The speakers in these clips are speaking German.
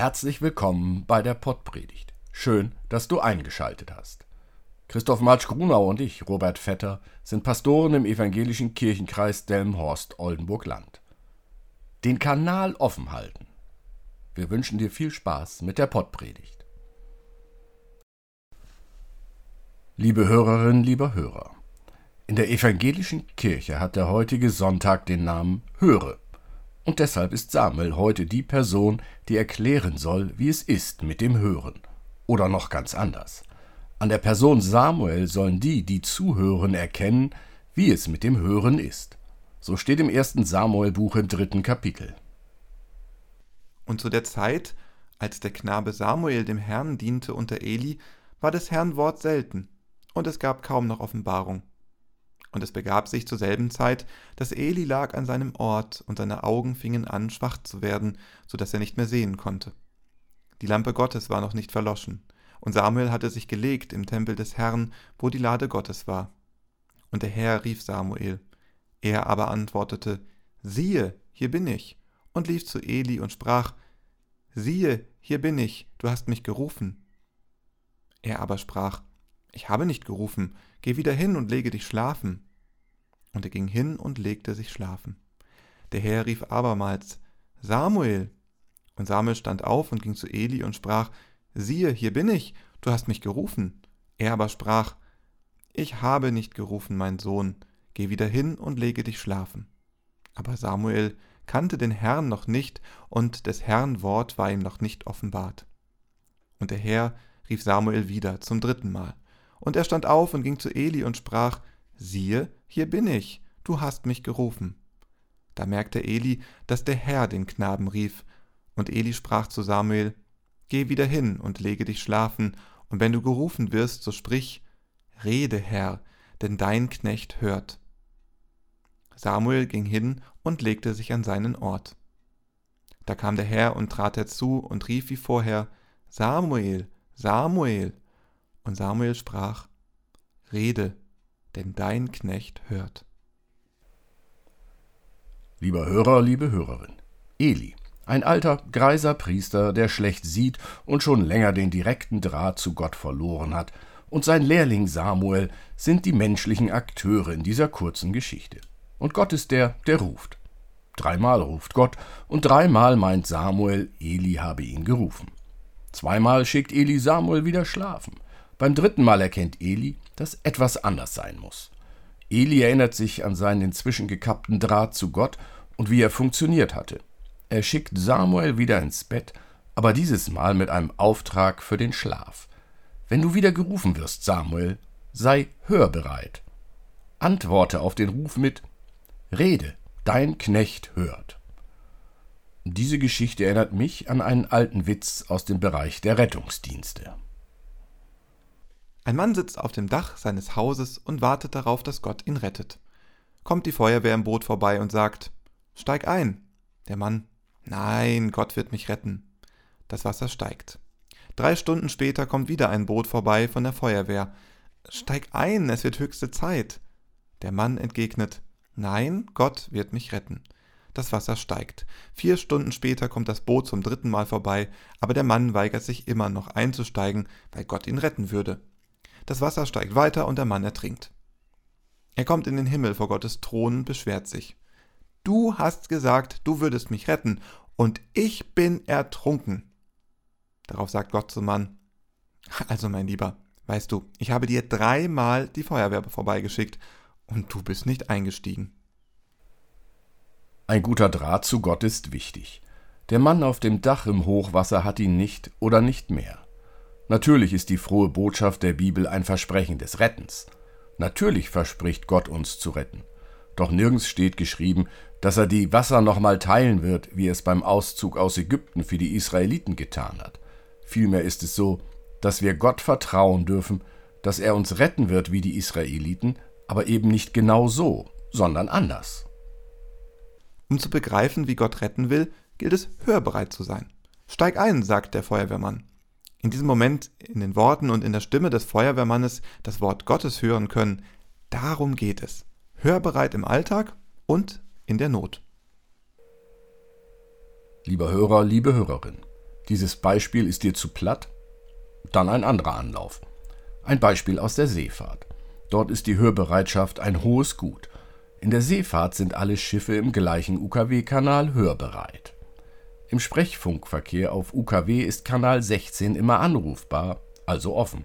Herzlich willkommen bei der Pottpredigt. Schön, dass du eingeschaltet hast. Christoph Marsch Grunau und ich, Robert Vetter, sind Pastoren im evangelischen Kirchenkreis Delmenhorst-Oldenburg-Land. Den Kanal offen halten. Wir wünschen dir viel Spaß mit der Pottpredigt. Liebe Hörerinnen, lieber Hörer, in der evangelischen Kirche hat der heutige Sonntag den Namen Höre. Und deshalb ist Samuel heute die Person, die erklären soll, wie es ist mit dem Hören. Oder noch ganz anders. An der Person Samuel sollen die, die zuhören, erkennen, wie es mit dem Hören ist. So steht im ersten Samuel-Buch im dritten Kapitel. Und zu der Zeit, als der Knabe Samuel dem Herrn diente unter Eli, war des Herrn Wort selten, und es gab kaum noch Offenbarung. Und es begab sich zur selben Zeit, dass Eli lag an seinem Ort, und seine Augen fingen an, schwach zu werden, so dass er nicht mehr sehen konnte. Die Lampe Gottes war noch nicht verloschen, und Samuel hatte sich gelegt im Tempel des Herrn, wo die Lade Gottes war. Und der Herr rief Samuel. Er aber antwortete, Siehe, hier bin ich, und lief zu Eli und sprach, Siehe, hier bin ich, du hast mich gerufen. Er aber sprach, Ich habe nicht gerufen, Geh wieder hin und lege dich schlafen. Und er ging hin und legte sich schlafen. Der Herr rief abermals, Samuel. Und Samuel stand auf und ging zu Eli und sprach, Siehe, hier bin ich, du hast mich gerufen. Er aber sprach, Ich habe nicht gerufen, mein Sohn, geh wieder hin und lege dich schlafen. Aber Samuel kannte den Herrn noch nicht, und des Herrn Wort war ihm noch nicht offenbart. Und der Herr rief Samuel wieder zum dritten Mal. Und er stand auf und ging zu Eli und sprach, siehe, hier bin ich, du hast mich gerufen. Da merkte Eli, dass der Herr den Knaben rief, und Eli sprach zu Samuel, Geh wieder hin und lege dich schlafen, und wenn du gerufen wirst, so sprich, Rede, Herr, denn dein Knecht hört. Samuel ging hin und legte sich an seinen Ort. Da kam der Herr und trat herzu und rief wie vorher, Samuel, Samuel. Und Samuel sprach, Rede, denn dein Knecht hört. Lieber Hörer, liebe Hörerin, Eli, ein alter, greiser Priester, der schlecht sieht und schon länger den direkten Draht zu Gott verloren hat, und sein Lehrling Samuel sind die menschlichen Akteure in dieser kurzen Geschichte. Und Gott ist der, der ruft. Dreimal ruft Gott, und dreimal meint Samuel, Eli habe ihn gerufen. Zweimal schickt Eli Samuel wieder schlafen. Beim dritten Mal erkennt Eli, dass etwas anders sein muss. Eli erinnert sich an seinen inzwischen gekappten Draht zu Gott und wie er funktioniert hatte. Er schickt Samuel wieder ins Bett, aber dieses Mal mit einem Auftrag für den Schlaf. Wenn du wieder gerufen wirst, Samuel, sei hörbereit. Antworte auf den Ruf mit Rede, dein Knecht hört. Diese Geschichte erinnert mich an einen alten Witz aus dem Bereich der Rettungsdienste. Ein Mann sitzt auf dem Dach seines Hauses und wartet darauf, dass Gott ihn rettet. Kommt die Feuerwehr im Boot vorbei und sagt, Steig ein. Der Mann, Nein, Gott wird mich retten. Das Wasser steigt. Drei Stunden später kommt wieder ein Boot vorbei von der Feuerwehr. Steig ein, es wird höchste Zeit. Der Mann entgegnet, Nein, Gott wird mich retten. Das Wasser steigt. Vier Stunden später kommt das Boot zum dritten Mal vorbei, aber der Mann weigert sich immer noch einzusteigen, weil Gott ihn retten würde. Das Wasser steigt weiter und der Mann ertrinkt. Er kommt in den Himmel vor Gottes Thron und beschwert sich. Du hast gesagt, du würdest mich retten, und ich bin ertrunken. Darauf sagt Gott zum Mann, also mein Lieber, weißt du, ich habe dir dreimal die Feuerwehr vorbeigeschickt, und du bist nicht eingestiegen. Ein guter Draht zu Gott ist wichtig. Der Mann auf dem Dach im Hochwasser hat ihn nicht oder nicht mehr. Natürlich ist die frohe Botschaft der Bibel ein Versprechen des Rettens. Natürlich verspricht Gott uns zu retten. Doch nirgends steht geschrieben, dass er die Wasser nochmal teilen wird, wie er es beim Auszug aus Ägypten für die Israeliten getan hat. Vielmehr ist es so, dass wir Gott vertrauen dürfen, dass er uns retten wird wie die Israeliten, aber eben nicht genau so, sondern anders. Um zu begreifen, wie Gott retten will, gilt es, hörbereit zu sein. Steig ein, sagt der Feuerwehrmann in diesem Moment in den Worten und in der Stimme des Feuerwehrmannes das Wort Gottes hören können, darum geht es. Hörbereit im Alltag und in der Not. Lieber Hörer, liebe Hörerin, Dieses Beispiel ist dir zu platt? Dann ein anderer Anlauf. Ein Beispiel aus der Seefahrt. Dort ist die Hörbereitschaft ein hohes Gut. In der Seefahrt sind alle Schiffe im gleichen UKW-Kanal hörbereit. Im Sprechfunkverkehr auf UKW ist Kanal 16 immer anrufbar, also offen.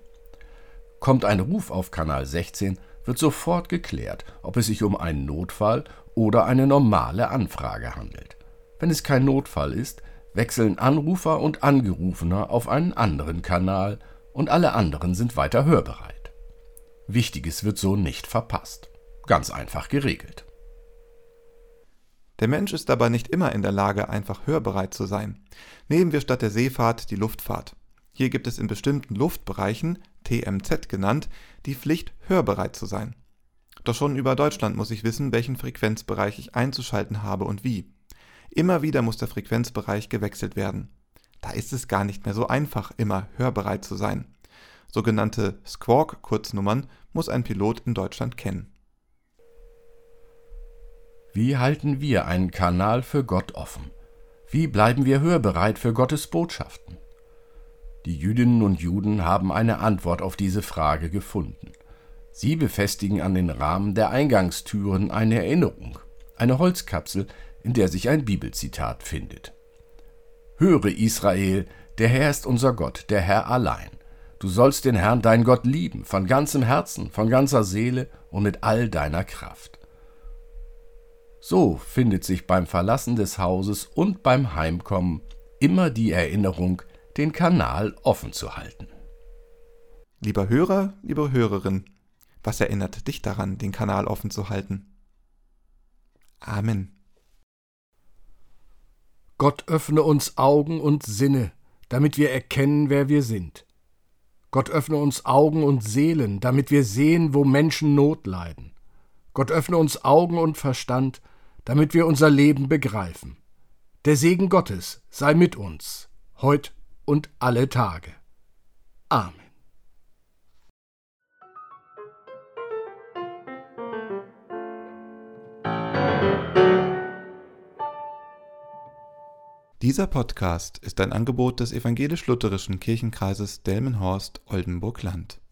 Kommt ein Ruf auf Kanal 16, wird sofort geklärt, ob es sich um einen Notfall oder eine normale Anfrage handelt. Wenn es kein Notfall ist, wechseln Anrufer und Angerufener auf einen anderen Kanal und alle anderen sind weiter hörbereit. Wichtiges wird so nicht verpasst. Ganz einfach geregelt. Der Mensch ist aber nicht immer in der Lage, einfach hörbereit zu sein. Nehmen wir statt der Seefahrt die Luftfahrt. Hier gibt es in bestimmten Luftbereichen, TMZ genannt, die Pflicht, hörbereit zu sein. Doch schon über Deutschland muss ich wissen, welchen Frequenzbereich ich einzuschalten habe und wie. Immer wieder muss der Frequenzbereich gewechselt werden. Da ist es gar nicht mehr so einfach, immer hörbereit zu sein. Sogenannte Squawk-Kurznummern muss ein Pilot in Deutschland kennen. Wie halten wir einen Kanal für Gott offen? Wie bleiben wir hörbereit für Gottes Botschaften? Die Jüdinnen und Juden haben eine Antwort auf diese Frage gefunden. Sie befestigen an den Rahmen der Eingangstüren eine Erinnerung, eine Holzkapsel, in der sich ein Bibelzitat findet. Höre Israel, der Herr ist unser Gott, der Herr allein. Du sollst den Herrn, dein Gott, lieben, von ganzem Herzen, von ganzer Seele und mit all deiner Kraft. So findet sich beim Verlassen des Hauses und beim Heimkommen immer die Erinnerung, den Kanal offen zu halten. Lieber Hörer, liebe Hörerin, was erinnert dich daran, den Kanal offen zu halten? Amen. Gott öffne uns Augen und Sinne, damit wir erkennen, wer wir sind. Gott öffne uns Augen und Seelen, damit wir sehen, wo Menschen Not leiden. Gott öffne uns Augen und Verstand, damit wir unser Leben begreifen. Der Segen Gottes sei mit uns, heut und alle Tage. Amen. Dieser Podcast ist ein Angebot des evangelisch-lutherischen Kirchenkreises Delmenhorst-Oldenburg-Land.